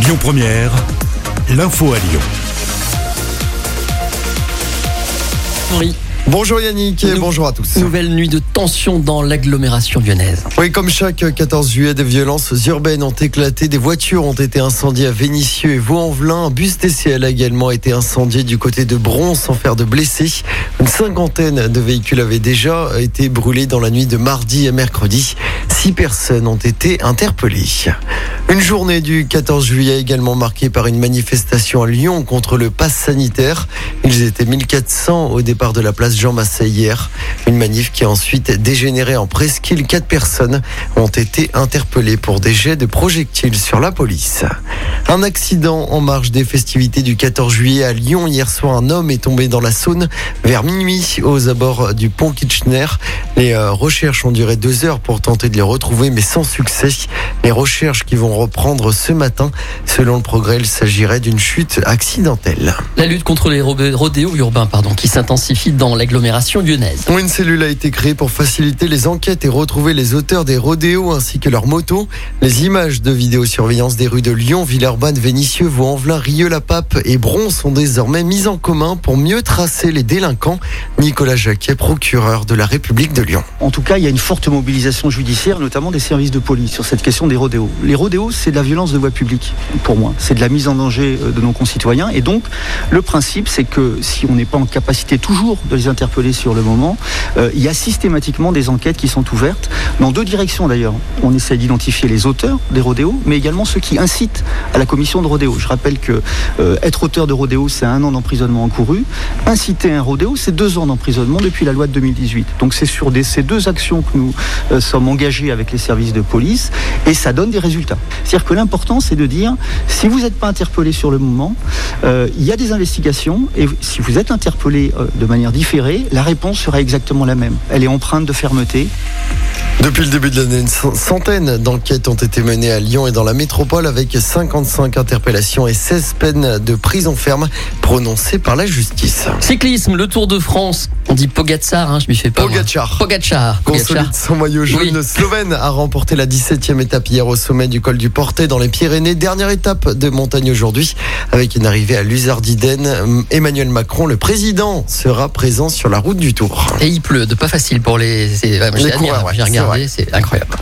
Lyon Première, l'info à Lyon. Henri, Bonjour Yannick et bonjour à tous. nouvelle nuit de tension dans l'agglomération lyonnaise. Oui, comme chaque 14 juillet, des violences urbaines ont éclaté. Des voitures ont été incendiées à Vénissieux et Vaux-en-Velin. Un bus TCL a également été incendié du côté de Bron sans faire de blessés. Une cinquantaine de véhicules avaient déjà été brûlés dans la nuit de mardi à mercredi. Six personnes ont été interpellées. Une journée du 14 juillet également marquée par une manifestation à Lyon contre le pass sanitaire. Ils étaient 1400 au départ de la place Jean Massé hier. Une manif qui a ensuite dégénéré en presqu'île. Quatre personnes ont été interpellées pour des jets de projectiles sur la police. Un accident en marge des festivités du 14 juillet à Lyon. Hier soir, un homme est tombé dans la Saône vers minuit aux abords du pont Kitchener. Les euh, recherches ont duré deux heures pour tenter de les retrouver, mais sans succès. Les recherches qui vont reprendre ce matin. Selon le progrès, il s'agirait d'une chute accidentelle. La lutte contre les ro- rodéos urbains pardon, qui s'intensifie dans l'agglomération lyonnaise. Une cellule a été créée pour faciliter les enquêtes et retrouver les auteurs des rodéos ainsi que leurs motos. Les images de vidéosurveillance des rues de Lyon, Villeurbanne, Vénissieux, Vaux-en-Velin, Rieux-la-Pape et Bron sont désormais mises en commun pour mieux tracer les délinquants. Nicolas Jacquet, procureur de la République de Lyon. En tout cas, il y a une forte mobilisation judiciaire, notamment des services de police, sur cette question des rodéos. Les rodéos, c'est de la violence de voie publique, pour moi. C'est de la mise en danger euh, de nos concitoyens. Et donc, le principe, c'est que si on n'est pas en capacité toujours de les interpeller sur le moment, euh, il y a systématiquement des enquêtes qui sont ouvertes, dans deux directions d'ailleurs. On essaie d'identifier les auteurs des rodéos, mais également ceux qui incitent à la commission de rodéo. Je rappelle que euh, être auteur de rodéo, c'est un an d'emprisonnement encouru. Inciter un rodéo, c'est deux ans d'emprisonnement depuis la loi de 2018. Donc c'est sur ces deux actions que nous euh, sommes engagés avec les services de police et ça donne des résultats. C'est-à-dire que l'important, c'est de dire, si vous n'êtes pas interpellé sur le moment, euh, il y a des investigations et si vous êtes interpellé de manière différée, la réponse sera exactement la même. Elle est empreinte de fermeté, Depuis le début de l'année, une cent- centaine d'enquêtes ont été menées à Lyon et dans la métropole avec 55 interpellations et 16 peines de prison ferme prononcées par la justice. Cyclisme, le Tour de France. On dit Pogacar, hein, je m'y fais pas. Pogacar. Pogacar. Consolide son maillot jaune, Oui. le Slovène a remporté la 17e étape hier au sommet du col du Portet dans les Pyrénées. Dernière étape de montagne aujourd'hui avec une arrivée à Luzardiden. Emmanuel Macron, le président, sera présent sur la route du Tour. Et il pleut, de pas facile pour les. Les coureurs, ouais, c'est incroyable.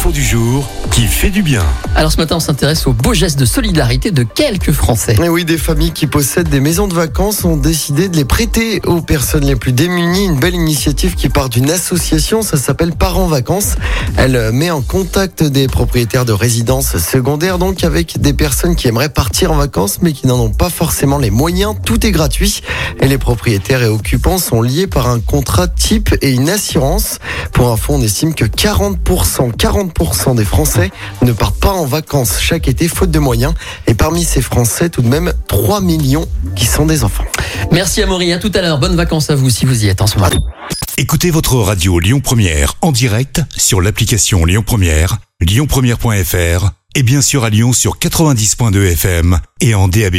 L'info du jour qui fait du bien. Alors ce matin, on s'intéresse aux beaux gestes de solidarité de quelques Français. Et oui, des familles qui possèdent des maisons de vacances ont décidé de les prêter aux personnes les plus démunies. Une belle initiative qui part d'une association, ça s'appelle Parents Vacances. Elle met en contact des propriétaires de résidences secondaires, donc avec des personnes qui aimeraient partir en vacances mais qui n'en ont pas forcément les moyens. Tout est gratuit et les propriétaires et occupants sont liés par un contrat type et une assurance. Pour info, on estime que 40%, 40% des Français ne partent pas en vacances chaque été faute de moyens. Et parmi ces Français, tout de même 3 millions qui sont des enfants. Merci Amaury, à tout à l'heure. Bonnes vacances à vous si vous y êtes en ce moment. Écoutez votre radio Lyon Première en direct sur l'application Lyon Première, lyonpremière.fr et bien sûr à Lyon sur 90.2 FM et en DAB+.